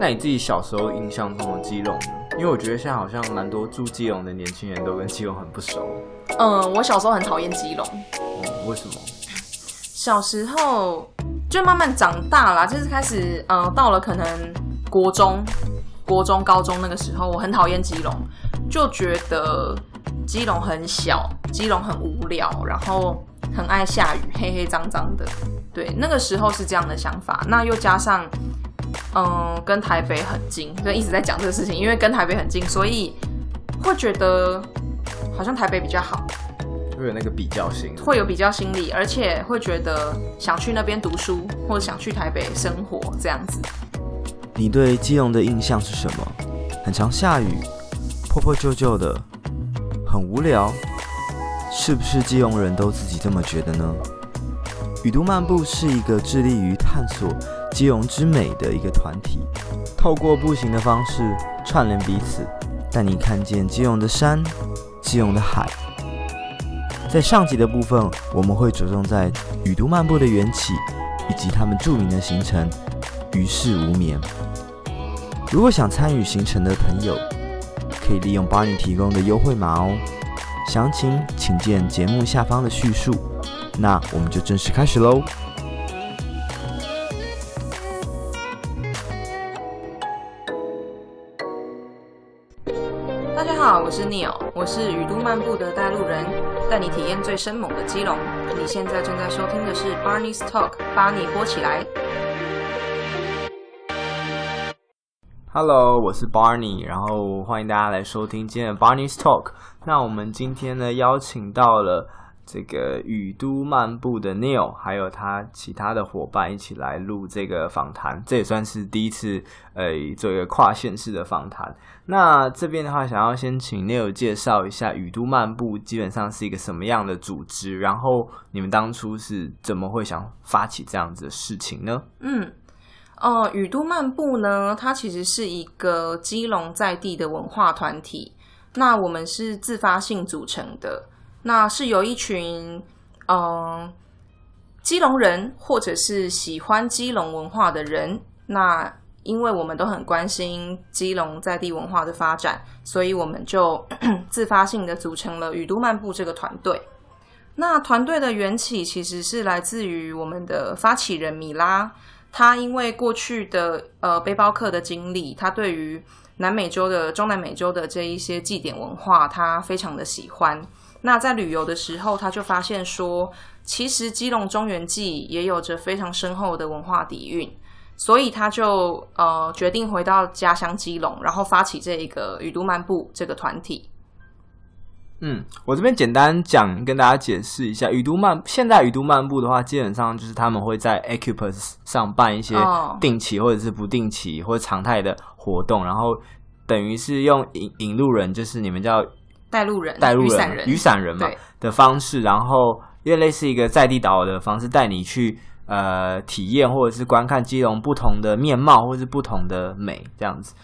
那你自己小时候印象中的基隆呢？因为我觉得现在好像蛮多住基隆的年轻人都跟基隆很不熟。嗯，我小时候很讨厌基隆。哦，为什么？小时候就慢慢长大啦，就是开始，嗯，到了可能国中、国中、高中那个时候，我很讨厌基隆，就觉得基隆很小，基隆很无聊，然后很爱下雨，黑黑脏脏的。对，那个时候是这样的想法。那又加上。嗯，跟台北很近，就一直在讲这个事情。因为跟台北很近，所以会觉得好像台北比较好，会有那个比较心，会有比较心理，而且会觉得想去那边读书，或者想去台北生活这样子。你对基隆的印象是什么？很常下雨，破破旧旧的，很无聊，是不是基隆人都自己这么觉得呢？雨都漫步是一个致力于探索基隆之美的一个团体，透过步行的方式串联彼此，带你看见基隆的山、基隆的海。在上集的部分，我们会着重在雨都漫步的缘起，以及他们著名的行程“于是无眠”。如果想参与行程的朋友，可以利用巴尼提供的优惠码哦。详情请见节目下方的叙述。那我们就正式开始喽。是 Neil，我是雨都漫步的带路人，带你体验最生猛的基隆。你现在正在收听的是 Barney's Talk，巴尼播起来。Hello，我是 Barney，然后欢迎大家来收听今天的 Barney's Talk。那我们今天呢，邀请到了。这个雨都漫步的 Neil，还有他其他的伙伴一起来录这个访谈，这也算是第一次，呃，做一个跨县市的访谈。那这边的话，想要先请 Neil 介绍一下雨都漫步基本上是一个什么样的组织，然后你们当初是怎么会想发起这样子的事情呢？嗯，哦、呃，雨都漫步呢，它其实是一个基隆在地的文化团体，那我们是自发性组成的。那是有一群，嗯、基隆人，或者是喜欢基隆文化的人。那因为我们都很关心基隆在地文化的发展，所以我们就 自发性的组成了雨都漫步这个团队。那团队的缘起其实是来自于我们的发起人米拉，他因为过去的呃背包客的经历，他对于南美洲的中南美洲的这一些祭典文化，他非常的喜欢。那在旅游的时候，他就发现说，其实基隆中原祭也有着非常深厚的文化底蕴，所以他就呃决定回到家乡基隆，然后发起这一个雨都漫步这个团体。嗯，我这边简单讲，跟大家解释一下，雨都漫现在雨都漫步的话，基本上就是他们会在 Acupus 上办一些定期或者是不定期或者常态的活动，然后等于是用引引路人，就是你们叫。带路人、带路人、雨伞人、人嘛的方式，然后因为类似一个在地导游的方式，带你去呃体验或者是观看基隆不同的面貌，或者是不同的美这样子。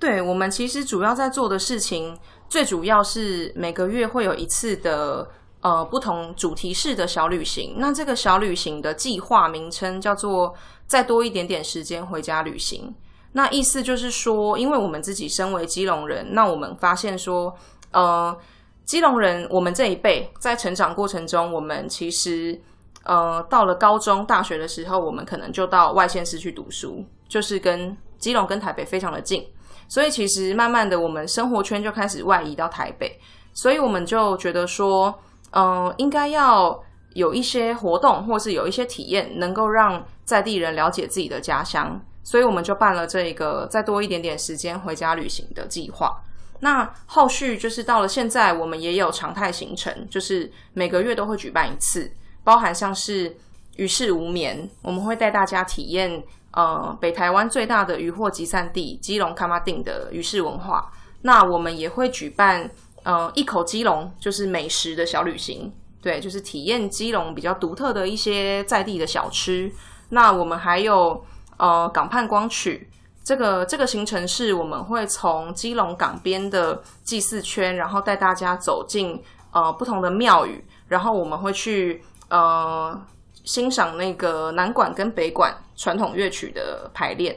对，我们其实主要在做的事情，最主要是每个月会有一次的呃不同主题式的小旅行。那这个小旅行的计划名称叫做“再多一点点时间回家旅行”。那意思就是说，因为我们自己身为基隆人，那我们发现说。呃，基隆人，我们这一辈在成长过程中，我们其实呃到了高中、大学的时候，我们可能就到外县市去读书，就是跟基隆跟台北非常的近，所以其实慢慢的，我们生活圈就开始外移到台北，所以我们就觉得说，呃，应该要有一些活动，或是有一些体验，能够让在地人了解自己的家乡，所以我们就办了这个再多一点点时间回家旅行的计划。那后续就是到了现在，我们也有常态行程，就是每个月都会举办一次，包含像是于是无眠，我们会带大家体验呃北台湾最大的渔获集散地基隆崁仔顶的渔市文化。那我们也会举办呃一口基隆，就是美食的小旅行，对，就是体验基隆比较独特的一些在地的小吃。那我们还有呃港畔光曲。这个这个行程是我们会从基隆港边的祭祀圈，然后带大家走进呃不同的庙宇，然后我们会去呃欣赏那个南馆跟北馆传统乐曲的排练。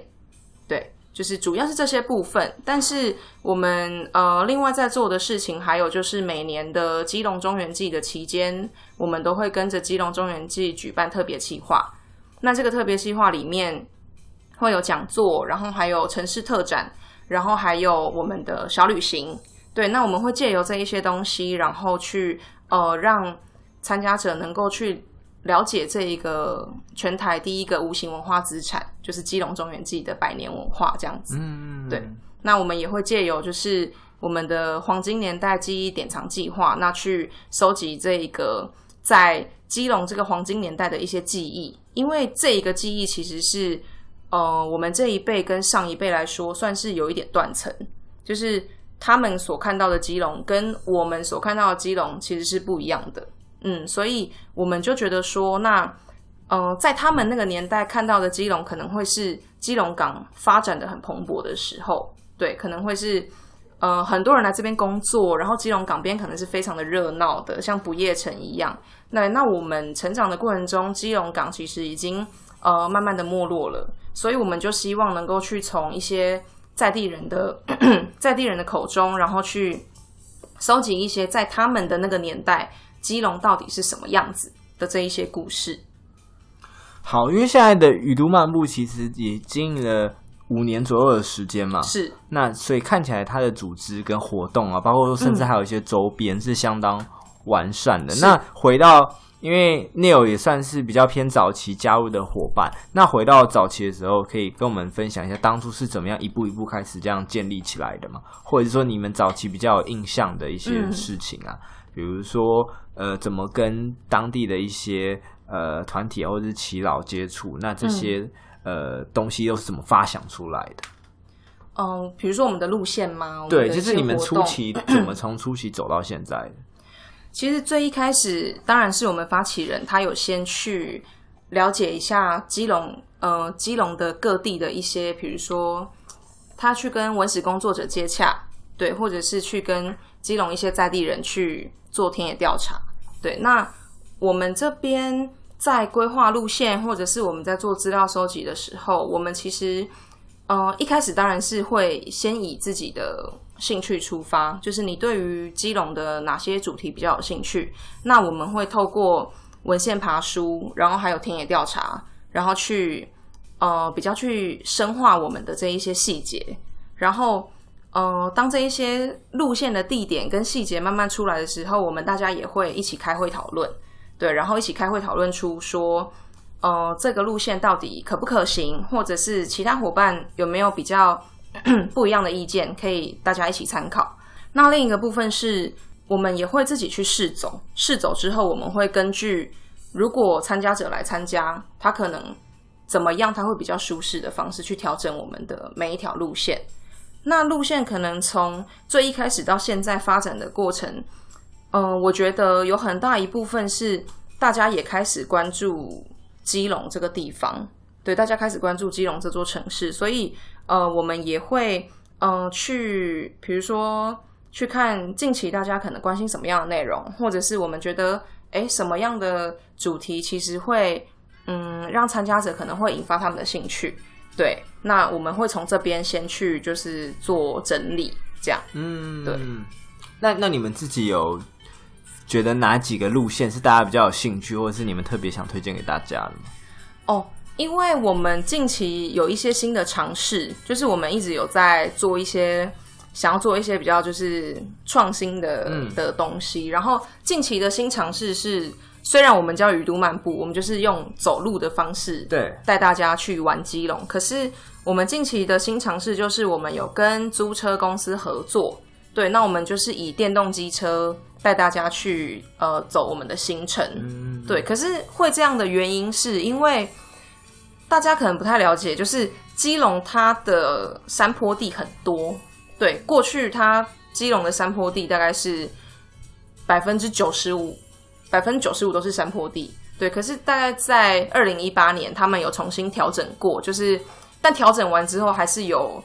对，就是主要是这些部分，但是我们呃另外在做的事情，还有就是每年的基隆中元祭的期间，我们都会跟着基隆中元祭举办特别企划。那这个特别计划里面会有讲座，然后还有城市特展，然后还有我们的小旅行。对，那我们会借由这一些东西，然后去呃让参加者能够去。了解这一个全台第一个无形文化资产，就是基隆中元祭的百年文化这样子。嗯，对。那我们也会借由就是我们的黄金年代记忆典藏计划，那去收集这一个在基隆这个黄金年代的一些记忆，因为这一个记忆其实是呃我们这一辈跟上一辈来说算是有一点断层，就是他们所看到的基隆跟我们所看到的基隆其实是不一样的。嗯，所以我们就觉得说，那，呃，在他们那个年代看到的基隆，可能会是基隆港发展的很蓬勃的时候，对，可能会是，呃，很多人来这边工作，然后基隆港边可能是非常的热闹的，像不夜城一样。那那我们成长的过程中，基隆港其实已经呃慢慢的没落了，所以我们就希望能够去从一些在地人的 在地人的口中，然后去收集一些在他们的那个年代。基隆到底是什么样子的这一些故事？好，因为现在的雨都漫步其实也经营了五年左右的时间嘛，是。那所以看起来它的组织跟活动啊，包括说甚至还有一些周边是相当完善的。嗯、那回到，因为 Neil 也算是比较偏早期加入的伙伴，那回到早期的时候，可以跟我们分享一下当初是怎么样一步一步开始这样建立起来的吗？或者是说你们早期比较有印象的一些事情啊？嗯比如说，呃，怎么跟当地的一些呃团体或者是耆老接触？那这些、嗯、呃东西又是怎么发想出来的？嗯，比如说我们的路线吗？对，就是你们初期 怎么从初期走到现在的？其实最一开始，当然是我们发起人他有先去了解一下基隆，呃，基隆的各地的一些，比如说他去跟文史工作者接洽，对，或者是去跟基隆一些在地人去。做田野调查，对，那我们这边在规划路线，或者是我们在做资料收集的时候，我们其实，呃，一开始当然是会先以自己的兴趣出发，就是你对于基隆的哪些主题比较有兴趣，那我们会透过文献爬书，然后还有田野调查，然后去，呃，比较去深化我们的这一些细节，然后。呃，当这一些路线的地点跟细节慢慢出来的时候，我们大家也会一起开会讨论，对，然后一起开会讨论出说，呃，这个路线到底可不可行，或者是其他伙伴有没有比较 不一样的意见，可以大家一起参考。那另一个部分是我们也会自己去试走，试走之后，我们会根据如果参加者来参加，他可能怎么样，他会比较舒适的方式去调整我们的每一条路线。那路线可能从最一开始到现在发展的过程，嗯、我觉得有很大一部分是大家也开始关注基隆这个地方，对，大家开始关注基隆这座城市，所以呃，我们也会嗯、去，比如说去看近期大家可能关心什么样的内容，或者是我们觉得诶什么样的主题其实会嗯让参加者可能会引发他们的兴趣。对，那我们会从这边先去，就是做整理，这样。嗯，对。那那你们自己有觉得哪几个路线是大家比较有兴趣，或者是你们特别想推荐给大家的吗？哦，因为我们近期有一些新的尝试，就是我们一直有在做一些，想要做一些比较就是创新的、嗯、的东西。然后近期的新尝试是。虽然我们叫雨都漫步，我们就是用走路的方式，对，带大家去玩基隆。可是我们近期的新尝试就是，我们有跟租车公司合作，对，那我们就是以电动机车带大家去呃走我们的行程，嗯，对。可是会这样的原因是因为大家可能不太了解，就是基隆它的山坡地很多，对，过去它基隆的山坡地大概是百分之九十五。百分之九十五都是山坡地，对。可是大概在二零一八年，他们有重新调整过，就是但调整完之后，还是有，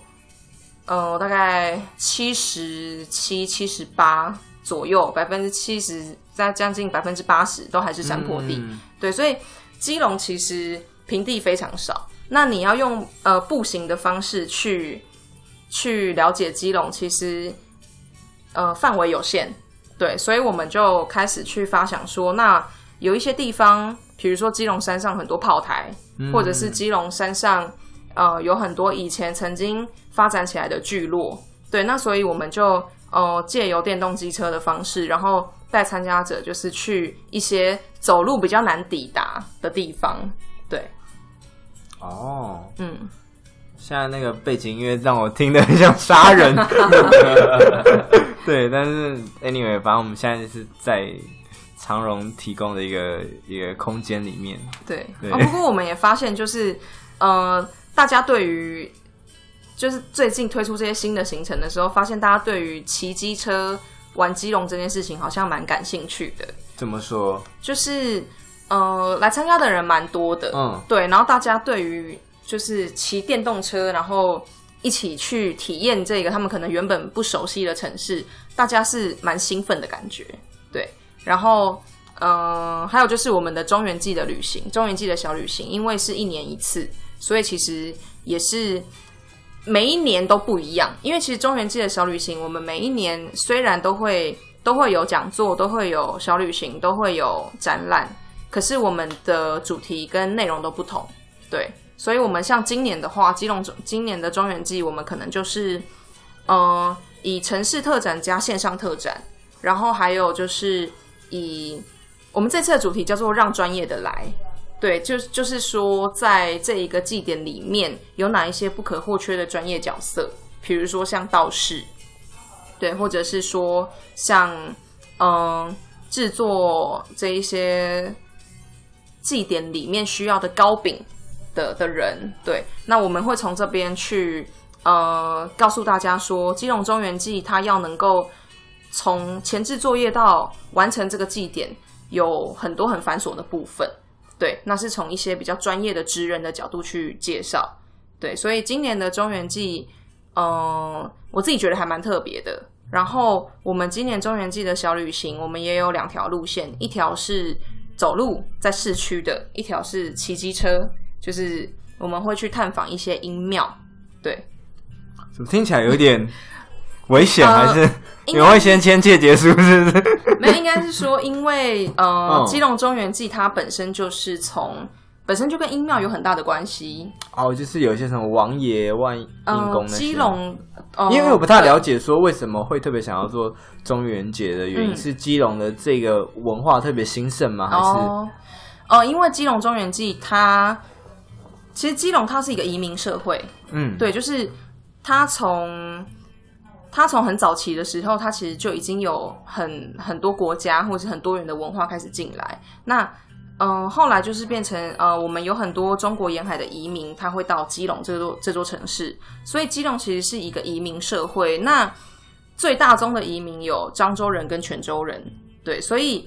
呃，大概七十七、七十八左右，百分之七十，在将近百分之八十都还是山坡地，嗯、对。所以基隆其实平地非常少，那你要用呃步行的方式去去了解基隆，其实呃范围有限，对，所以我们就开始去发想说，那有一些地方，比如说基隆山上很多炮台，嗯、或者是基隆山上呃有很多以前曾经发展起来的聚落，对，那所以我们就呃借由电动机车的方式，然后带参加者就是去一些走路比较难抵达的地方，对。哦，嗯，现在那个背景音乐让我听得很像杀人，对，但是 anyway，反正我们现在是在长荣提供的一个一个空间里面，对。不过我们也发现，就是呃，大家对于就是最近推出这些新的行程的时候，发现大家对于骑机车玩基隆这件事情好像蛮感兴趣的。怎么说？就是。呃，来参加的人蛮多的，嗯，对，然后大家对于就是骑电动车，然后一起去体验这个他们可能原本不熟悉的城市，大家是蛮兴奋的感觉，对。然后，嗯、呃，还有就是我们的中原季的旅行，中原季的小旅行，因为是一年一次，所以其实也是每一年都不一样。因为其实中原季的小旅行，我们每一年虽然都会都会有讲座，都会有小旅行，都会有展览。可是我们的主题跟内容都不同，对，所以，我们像今年的话，基隆今年的中原季，我们可能就是，嗯、呃，以城市特展加线上特展，然后还有就是以我们这次的主题叫做“让专业的来”，对，就就是说，在这一个祭典里面有哪一些不可或缺的专业角色，比如说像道士，对，或者是说像嗯、制作这一些。祭典里面需要的糕饼的的人，对，那我们会从这边去呃告诉大家说，基隆中原祭它要能够从前置作业到完成这个祭典，有很多很繁琐的部分，对，那是从一些比较专业的职人的角度去介绍，对，所以今年的中元祭，嗯、我自己觉得还蛮特别的。然后我们今年中元祭的小旅行，我们也有两条路线，一条是。走路在市区的一条是骑机车，就是我们会去探访一些阴庙。对，怎么听起来有点危险？还是你们会先签切结束？是不是？没有，应该是说，因为呃，基隆中原祭它本身就是从。本身就跟阴庙有很大的关系哦，就是有一些什么王爷、万阴公那。基隆，呃，因为我不太了解，说为什么会特别想要做中元节的原因，嗯、是基隆的这个文化特别兴盛吗？还是？哦、呃，因为基隆中原祭，它其实基隆它是一个移民社会，嗯，对，就是它从它从很早期的时候，它其实就已经有很很多国家或者是很多元的文化开始进来，那。嗯，后来就是变成呃，我们有很多中国沿海的移民，他会到基隆这座这座城市，所以基隆其实是一个移民社会。那最大宗的移民有漳州人跟泉州人，对，所以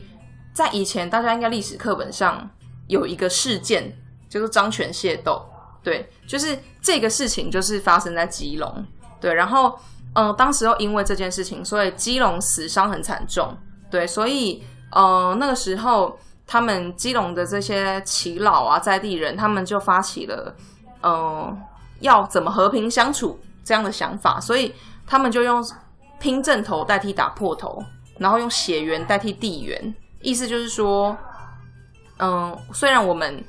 在以前大家应该历史课本上有一个事件，叫做漳泉械斗，对，就是这个事情就是发生在基隆，对，然后、呃，当时候因为这件事情，所以基隆死伤很惨重，对，所以呃那个时候。他们基隆的这些耆老啊，在地人，他们就发起了，嗯、呃，要怎么和平相处这样的想法，所以他们就用拼阵头代替打破头，然后用血缘代替地缘，意思就是说，嗯、虽然我们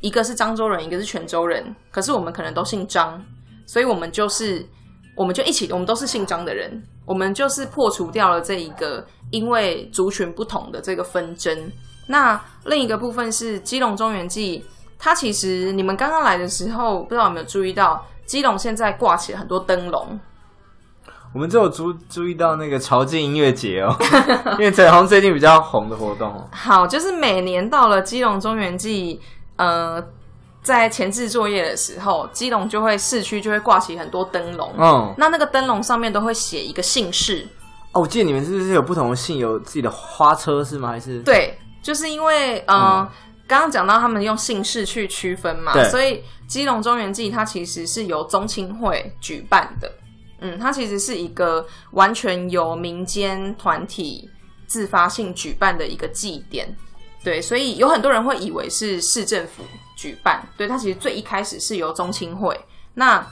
一个是漳州人，一个是泉州人，可是我们可能都姓张，所以我们就是，我们就一起，我们都是姓张的人，我们就是破除掉了这一个因为族群不同的这个纷争。那另一个部分是基隆中原祭，它其实你们刚刚来的时候，不知道有没有注意到，基隆现在挂起了很多灯笼。我们就有注注意到那个潮境音乐节哦，因为彩虹最近比较红的活动。好，就是每年到了基隆中原祭，呃，在前置作业的时候，基隆就会市区就会挂起很多灯笼。嗯，那那个灯笼上面都会写一个姓氏。哦，我记得你们是不是有不同的姓，有自己的花车是吗？还是对。就是因为，呃，刚刚讲到他们用姓氏去区分嘛，所以基隆中原祭它其实是由宗亲会举办的，嗯，它其实是一个完全由民间团体自发性举办的一个祭典，对，所以有很多人会以为是市政府举办，对，它其实最一开始是由中青会。那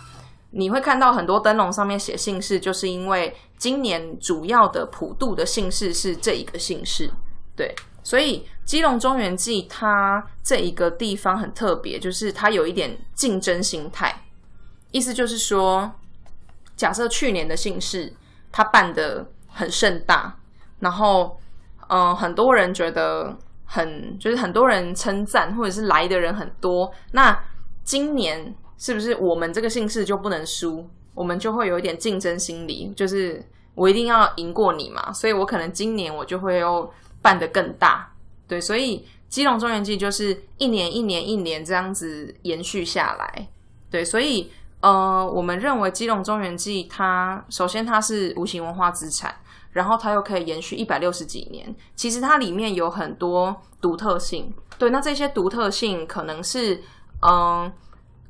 你会看到很多灯笼上面写姓氏，就是因为今年主要的普渡的姓氏是这一个姓氏，对，所以基隆中原祭它这一个地方很特别，就是它有一点竞争心态，意思就是说，假设去年的姓氏它办得很盛大，然后嗯、很多人觉得。很就是很多人称赞，或者是来的人很多。那今年是不是我们这个姓氏就不能输？我们就会有一点竞争心理，就是我一定要赢过你嘛。所以我可能今年我就会又办得更大。对，所以基隆中原祭就是一年一年一年这样子延续下来。对，所以呃，我们认为基隆中原祭它首先它是无形文化资产。然后它又可以延续一百六十几年，其实它里面有很多独特性。对，那这些独特性可能是，嗯，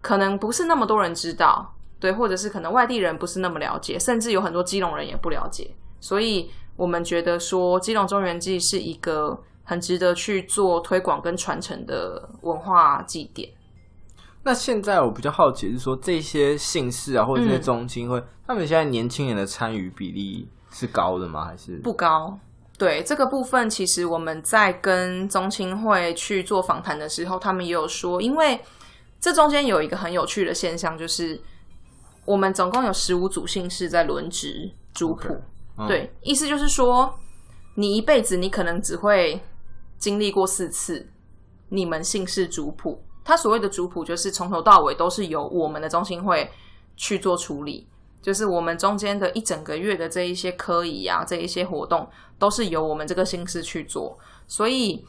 可能不是那么多人知道，对，或者是可能外地人不是那么了解，甚至有很多基隆人也不了解。所以我们觉得说，基隆中原祭是一个很值得去做推广跟传承的文化祭典。那现在我比较好奇是说，这些姓氏啊，或者这些宗亲会，嗯、他们现在年轻人的参与比例，是高的吗？还是不高？对，这个部分，其实我们在跟中青会去做访谈的时候，他们也有说，因为这中间有一个很有趣的现象，就是我们总共有十五组姓氏在轮值族谱。Okay. Oh. 对，意思就是说，你一辈子你可能只会经历过四次你们姓氏族谱。他所谓的族谱，就是从头到尾都是由我们的中青会去做处理。就是我们中间的一整个月的这一些科仪啊，这一些活动都是由我们这个姓氏去做。所以，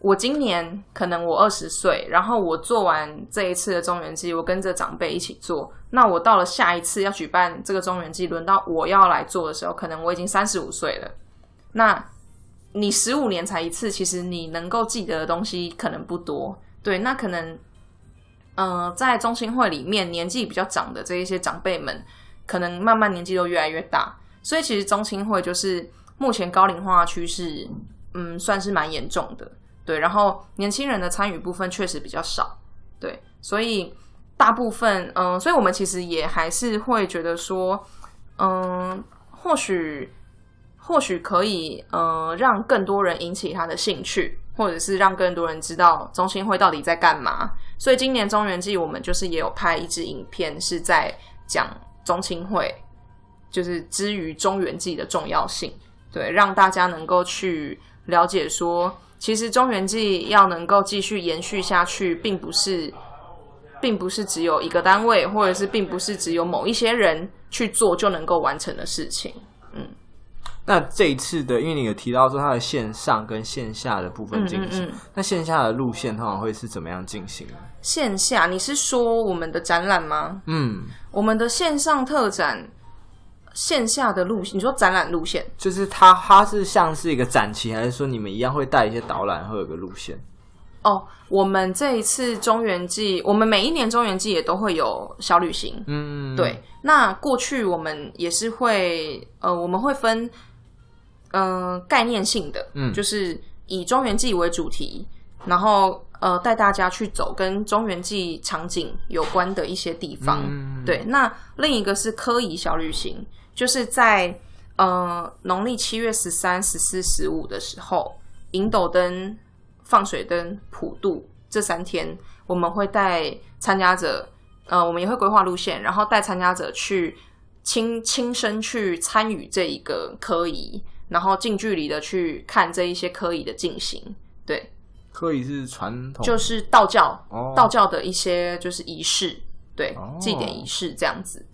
我今年可能我二十岁，然后我做完这一次的中元祭，我跟着长辈一起做。那我到了下一次要举办这个中元祭，轮到我要来做的时候，可能我已经三十五岁了。那你十五年才一次，其实你能够记得的东西可能不多。对，那可能。嗯、在中青会里面，年纪比较长的这一些长辈们，可能慢慢年纪都越来越大，所以其实中青会就是目前高龄化趋势，嗯，算是蛮严重的，对。然后年轻人的参与部分确实比较少，对，所以大部分，嗯、所以我们其实也还是会觉得说，嗯、或许或许可以，呃，让更多人引起他的兴趣。或者是让更多人知道中青会到底在干嘛，所以今年中元祭我们就是也有拍一支影片，是在讲中青会，就是之于中元祭的重要性，对，让大家能够去了解说，其实中元祭要能够继续延续下去，并不是，并不是只有一个单位，或者是并不是只有某一些人去做就能够完成的事情，那这一次的，因为你有提到说它的线上跟线下的部分进行，嗯嗯嗯，那线下的路线通常会是怎么样进行？线下，你是说我们的展览吗？嗯，我们的线上特展，线下的路线，你说展览路线，就是它，它是像是一个展期，还是说你们一样会带一些导览，会有个路线？哦，我们这一次中原季，我们每一年中原季也都会有小旅行。嗯，对。那过去我们也是会，呃，我们会分。嗯、呃，概念性的，嗯，就是以中原记为主题，然后呃，带大家去走跟中原记场景有关的一些地方。嗯、对，那另一个是科仪小旅行，就是在呃农历七月十三、十四、十五的时候，引斗灯、放水灯、普渡这三天，我们会带参加者，呃，我们也会规划路线，然后带参加者去亲亲身去参与这一个科仪。然后近距离的去看这一些科仪的进行，对，科仪是传统，就是道教，哦、道教的一些就是仪式，对，哦、祭典仪式这样子。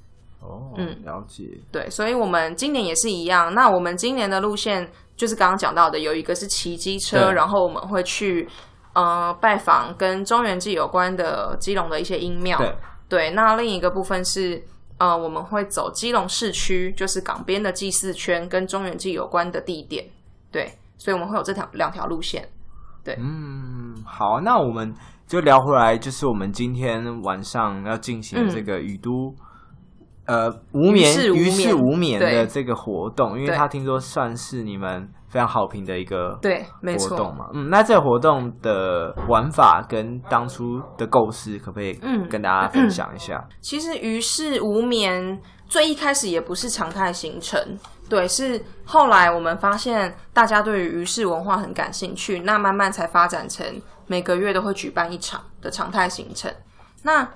哦，嗯，了解。对，所以我们今年也是一样。那我们今年的路线就是刚刚讲到的，有一个是骑机车，然后我们会去呃拜访跟中原祭有关的基隆的一些阴庙。对，对，那另一个部分是。呃，我们会走基隆市区，就是港边的祭祀圈，跟中原祭有关的地点，对，所以我们会有这条两条路线，对，嗯，好，那我们就聊回来，就是我们今天晚上要进行这个雨都呃无眠于事事无眠的这个活动，因为他听说算是你们非常好评的一个对活动嘛。嗯，那这个活动的玩法跟当初的构思，可不可以嗯跟大家分享一下？嗯、其实于事无眠最一开始也不是常态行程，对，是后来我们发现大家对于于世文化很感兴趣，那慢慢才发展成每个月都会举办一场的常态行程。那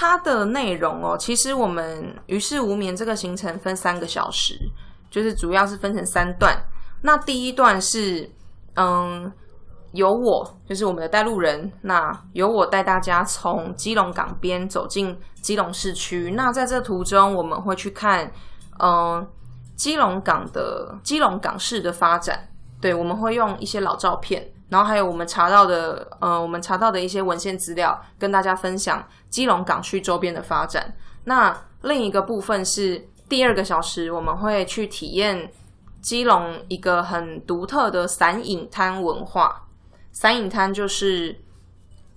它的内容哦，其实我们于事无眠这个行程分三个小时，就是主要是分成三段。那第一段是，嗯，由我就是我们的带路人，那由我带大家从基隆港边走进基隆市区。那在这途中，我们会去看，嗯，基隆港的基隆港市的发展。对，我们会用一些老照片。然后还有我们查到的，呃，我们查到的一些文献资料，跟大家分享基隆港区周边的发展。那另一个部分是第二个小时，我们会去体验基隆一个很独特的散饮摊文化。散饮摊就是，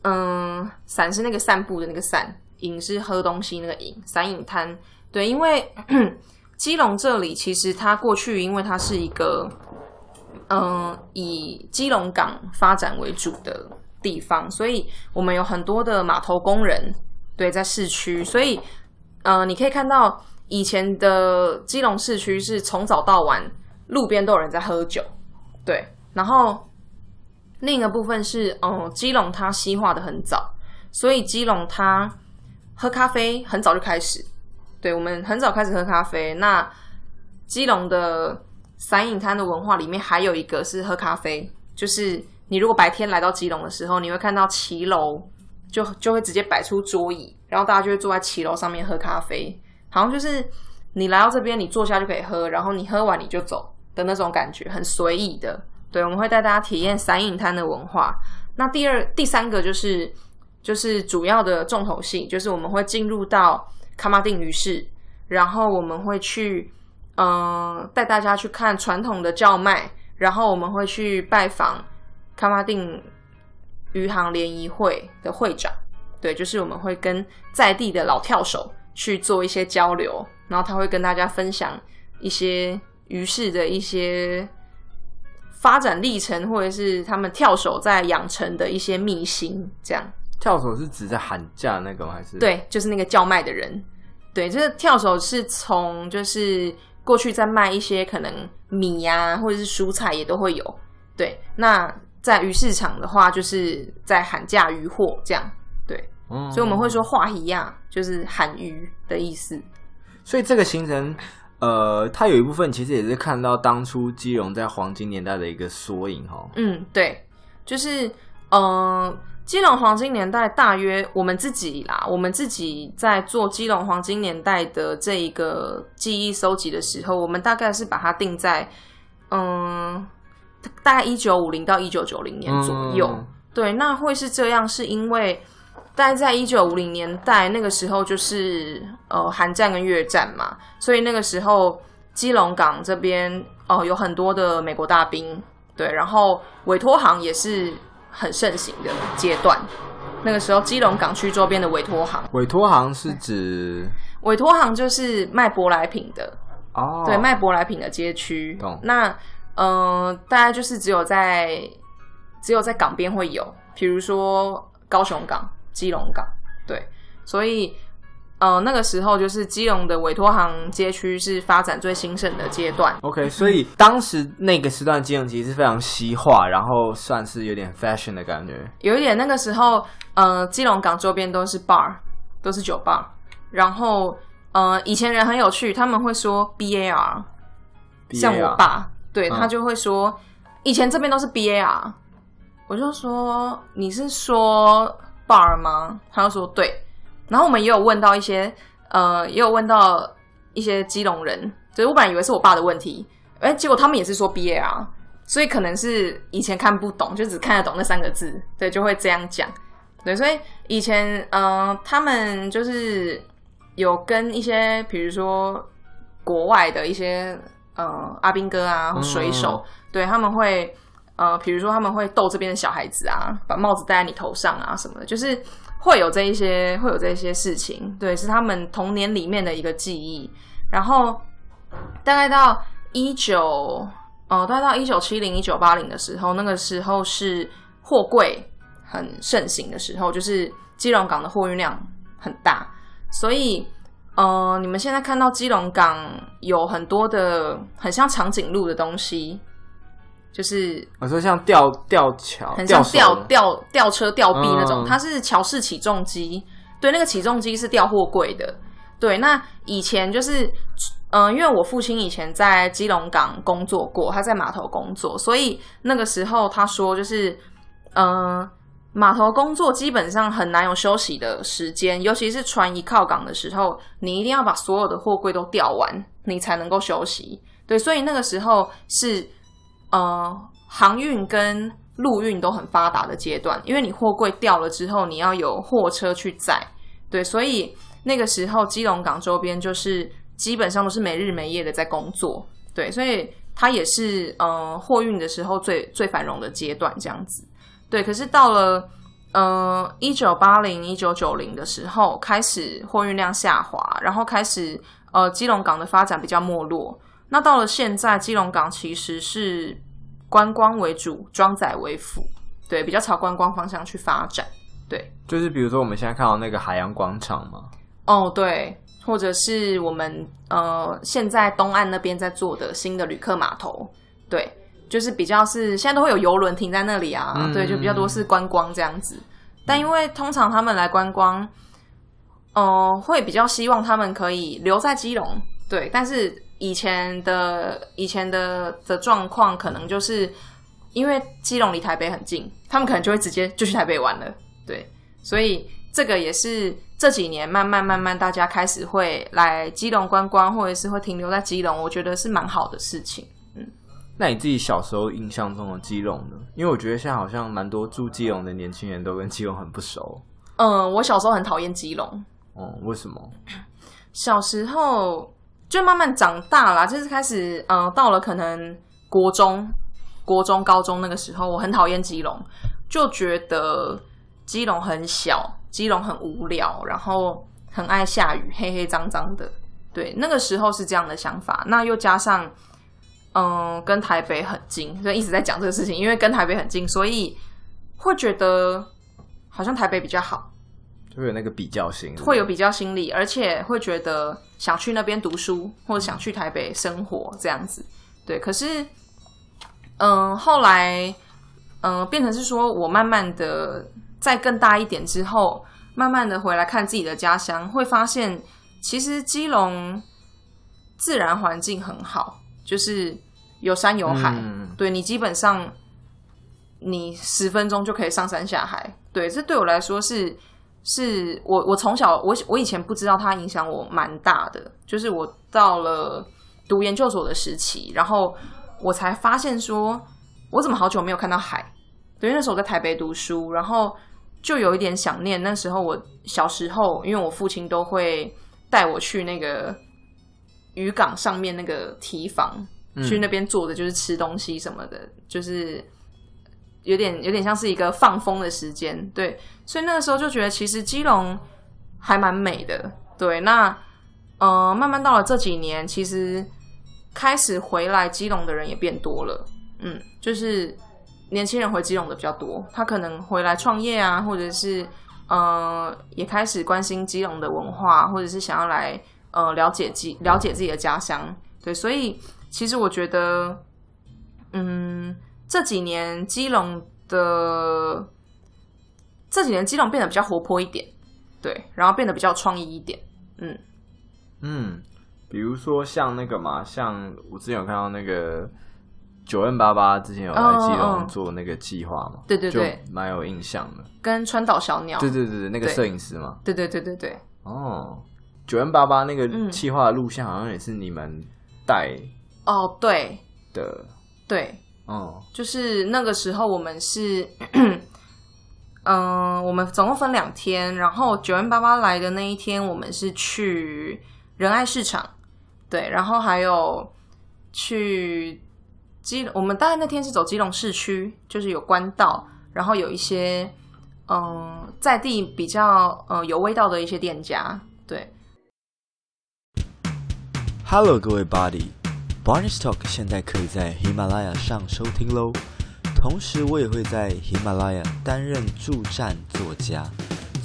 嗯，散是那个散步的那个散，饮是喝东西那个饮。散饮摊，对，因为 基隆这里其实它过去，因为它是一个。嗯，以基隆港发展为主的地方，所以我们有很多的码头工人，对，在市区，所以，呃，你可以看到以前的基隆市区是从早到晚，路边都有人在喝酒，对。然后另一个部分是，嗯，基隆它西化的很早，所以基隆它喝咖啡很早就开始，对，我们很早开始喝咖啡。那基隆的。散饮摊的文化里面还有一个是喝咖啡，就是你如果白天来到基隆的时候，你会看到骑楼就就会直接摆出桌椅，然后大家就会坐在骑楼上面喝咖啡，好像就是你来到这边，你坐下就可以喝，然后你喝完你就走的那种感觉，很随意的。对，我们会带大家体验散饮摊的文化。那第二、第三个就是就是主要的重头戏，就是我们会进入到卡马丁鱼市，然后我们会去。嗯，带大家去看传统的叫卖，然后我们会去拜访卡马丁余杭联谊会的会长，对，就是我们会跟在地的老跳手去做一些交流，然后他会跟大家分享一些鱼市的一些发展历程，或者是他们跳手在养成的一些秘辛。这样，跳手是指在喊价那个吗？还是？对，就是那个叫卖的人。对，这个跳手是从就是。过去在卖一些可能米呀、啊，或者是蔬菜也都会有。对，那在鱼市场的话，就是在喊价鱼货这样。对，嗯、所以我们会说话一样，就是喊鱼的意思。所以这个行程，呃，它有一部分其实也是看到当初基隆在黄金年代的一个缩影哈。嗯，对，就是嗯。呃基隆黄金年代大约我们自己啦，我们自己在做基隆黄金年代的这一个记忆搜集的时候，我们大概是把它定在嗯，大概一九五零到一九九零年左右。嗯、对，那会是这样，是因为大概在一九五零年代那个时候，就是呃韩战跟越战嘛，所以那个时候基隆港这边哦、呃、有很多的美国大兵，对，然后委托行也是。很盛行的阶段，那个时候基隆港区周边的委托行，委托行是指？委托行就是卖舶来品的。哦，对，卖舶来品的街区。懂。那嗯、呃，大概就是只有在只有在港边会有，比如说高雄港、基隆港，对，所以。呃，那个时候就是基隆的委托行街区是发展最兴盛的阶段。OK，所以当时那个时段基隆其实是非常西化，然后算是有点 fashion 的感觉。有一点，那个时候，呃，基隆港周边都是 bar，都是酒吧。然后，呃，以前人很有趣，他们会说 BAR，像我爸，对，他就会说，嗯、以前这边都是 BAR。我就说，你是说 bar 吗？他就说对。然后我们也有问到一些，呃，也有问到一些基隆人，所以我本来以为是我爸的问题，哎，结果他们也是说 BAR，所以可能是以前看不懂，就只看得懂那三个字，对，就会这样讲，对，所以以前，呃，他们就是有跟一些，比如说国外的一些，呃，阿兵哥啊，水手，嗯、对，他们会，呃，比如说他们会逗这边的小孩子啊，把帽子戴在你头上啊什么的，就是。会有这一些会有这一些事情，对，是他们童年里面的一个记忆。然后大概到一九，呃，大概到一九七零、一九八零的时候，那个时候是货柜很盛行的时候，就是基隆港的货运量很大，所以。呃，你们现在看到基隆港有很多的很像长颈鹿的东西，就是我说像吊吊桥，很像吊吊吊车吊臂那种，嗯、它是桥式起重机，对，那个起重机是吊货柜的，对。那以前就是，嗯、呃，因为我父亲以前在基隆港工作过，他在码头工作，所以那个时候他说就是，嗯、呃。码头工作基本上很难有休息的时间，尤其是船一靠港的时候，你一定要把所有的货柜都吊完，你才能够休息。对，所以那个时候是呃航运跟陆运都很发达的阶段，因为你货柜掉了之后，你要有货车去载。对，所以那个时候基隆港周边就是基本上都是没日没夜的在工作。对，所以它也是呃货运的时候最最繁荣的阶段，这样子。对，可是到了呃一九八零一九九零的时候，开始货运量下滑，然后开始呃基隆港的发展比较没落。那到了现在，基隆港其实是观光为主，装载为辅，对，比较朝观光方向去发展。对，就是比如说我们现在看到那个海洋广场嘛，哦，对，或者是我们呃现在东岸那边在做的新的旅客码头，对。就是比较是现在都会有游轮停在那里啊，嗯、对，就比较多是观光这样子。但因为通常他们来观光，哦、呃，会比较希望他们可以留在基隆，对。但是以前的以前的的状况，可能就是因为基隆离台北很近，他们可能就会直接就去台北玩了，对。所以这个也是这几年慢慢慢慢大家开始会来基隆观光，或者是会停留在基隆，我觉得是蛮好的事情。嗯那你自己小时候印象中的基隆呢？因为我觉得现在好像蛮多住基隆的年轻人都跟基隆很不熟。嗯，我小时候很讨厌基隆。哦、嗯，为什么？小时候就慢慢长大啦，就是开始，嗯，到了可能国中、国中、高中那个时候，我很讨厌基隆，就觉得基隆很小，基隆很无聊，然后很爱下雨，黑黑脏脏的。对，那个时候是这样的想法。那又加上。嗯，跟台北很近，所以一直在讲这个事情。因为跟台北很近，所以会觉得好像台北比较好，就会有那个比较心，会有比较心理，而且会觉得想去那边读书，或者想去台北生活这样子。对，可是，嗯，后来，嗯，变成是说我慢慢的在更大一点之后，慢慢的回来看自己的家乡，会发现其实基隆自然环境很好。就是有山有海，嗯、对，你基本上你十分钟就可以上山下海。对，这对我来说是是我我从小我我以前不知道它影响我蛮大的，就是我到了读研究所的时期，然后我才发现说，我怎么好久没有看到海？对，因为那时候我在台北读书，然后就有一点想念那时候我小时候，因为我父亲都会带我去那个。渔港上面那个堤防，去那边坐着就是吃东西什么的，就是有点有点像是一个放风的时间，对，所以那个时候就觉得其实基隆还蛮美的，对，那呃慢慢到了这几年，其实开始回来基隆的人也变多了，嗯，就是年轻人回基隆的比较多，他可能回来创业啊，或者是呃也开始关心基隆的文化，或者是想要来。呃，了解基了解自己的家乡，对，所以其实我觉得，嗯，这几年基隆的这几年基隆变得比较活泼一点，对，然后变得比较创意一点，嗯。嗯，比如说像那个嘛，像我之前有看到那个九 N 八八之前有来基隆做那个计划嘛，对对对，蛮有印象的，跟川岛小鸟，对对对对，那个摄影师嘛，对对对对对，哦。九 N 八八那个计划的录像好像也是你们带哦，对。的，对，哦，就是那个时候我们是，嗯，我们总共分两天，然后九 N 八八来的那一天，我们是去仁爱市场，对，然后还有去基，我们大概那天是走基隆市区，就是有关道，然后有一些。嗯，在地比较呃有味道的一些店家。对，Hello，各位 Barney's Talk 现在可以在喜马拉雅上收听喽。同时，我也会在喜马拉雅担任助战作家，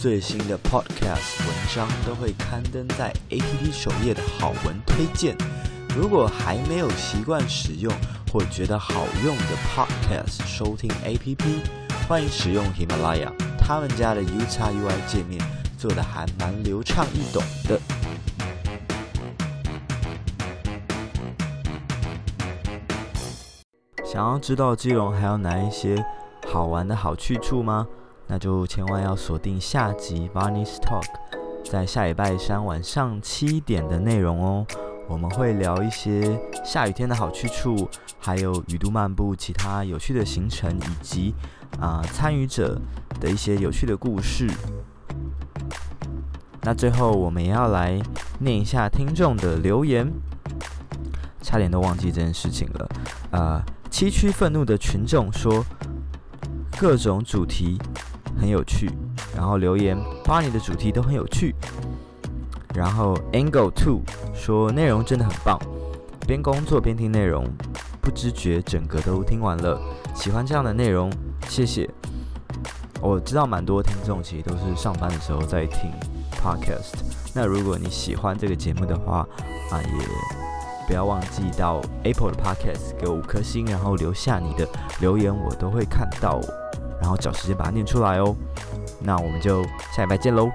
最新的 Podcast 文章都会刊登在 APP 首页的好文推荐。如果还没有习惯使用或觉得好用的 Podcast 收听 APP，欢迎使用喜马拉雅，他们家的 UXUI 界面做得还蛮流畅易懂的。想要知道基隆还有哪一些好玩的好去处吗？那就千万要锁定下集 Barney's Talk，在下礼拜三晚上七点的内容哦。我们会聊一些下雨天的好去处，还有雨都漫步其他有趣的行程，以及啊、参与者的一些有趣的故事。那最后我们也要来念一下听众的留言，差点都忘记这件事情了。啊、呃，七区愤怒的群众说各种主题很有趣，然后留言 Barney 的主题都很有趣。然后 Angle Two 说内容真的很棒，边工作边听内容，不知觉整个都听完了，喜欢这样的内容，谢谢。我知道蛮多听众其实都是上班的时候在听 Podcast，那如果你喜欢这个节目的话，啊也不要忘记到 Apple 的 Podcast 给我五颗星，然后留下你的留言，我都会看到，然后找时间把它念出来哦。那我们就下礼拜见喽。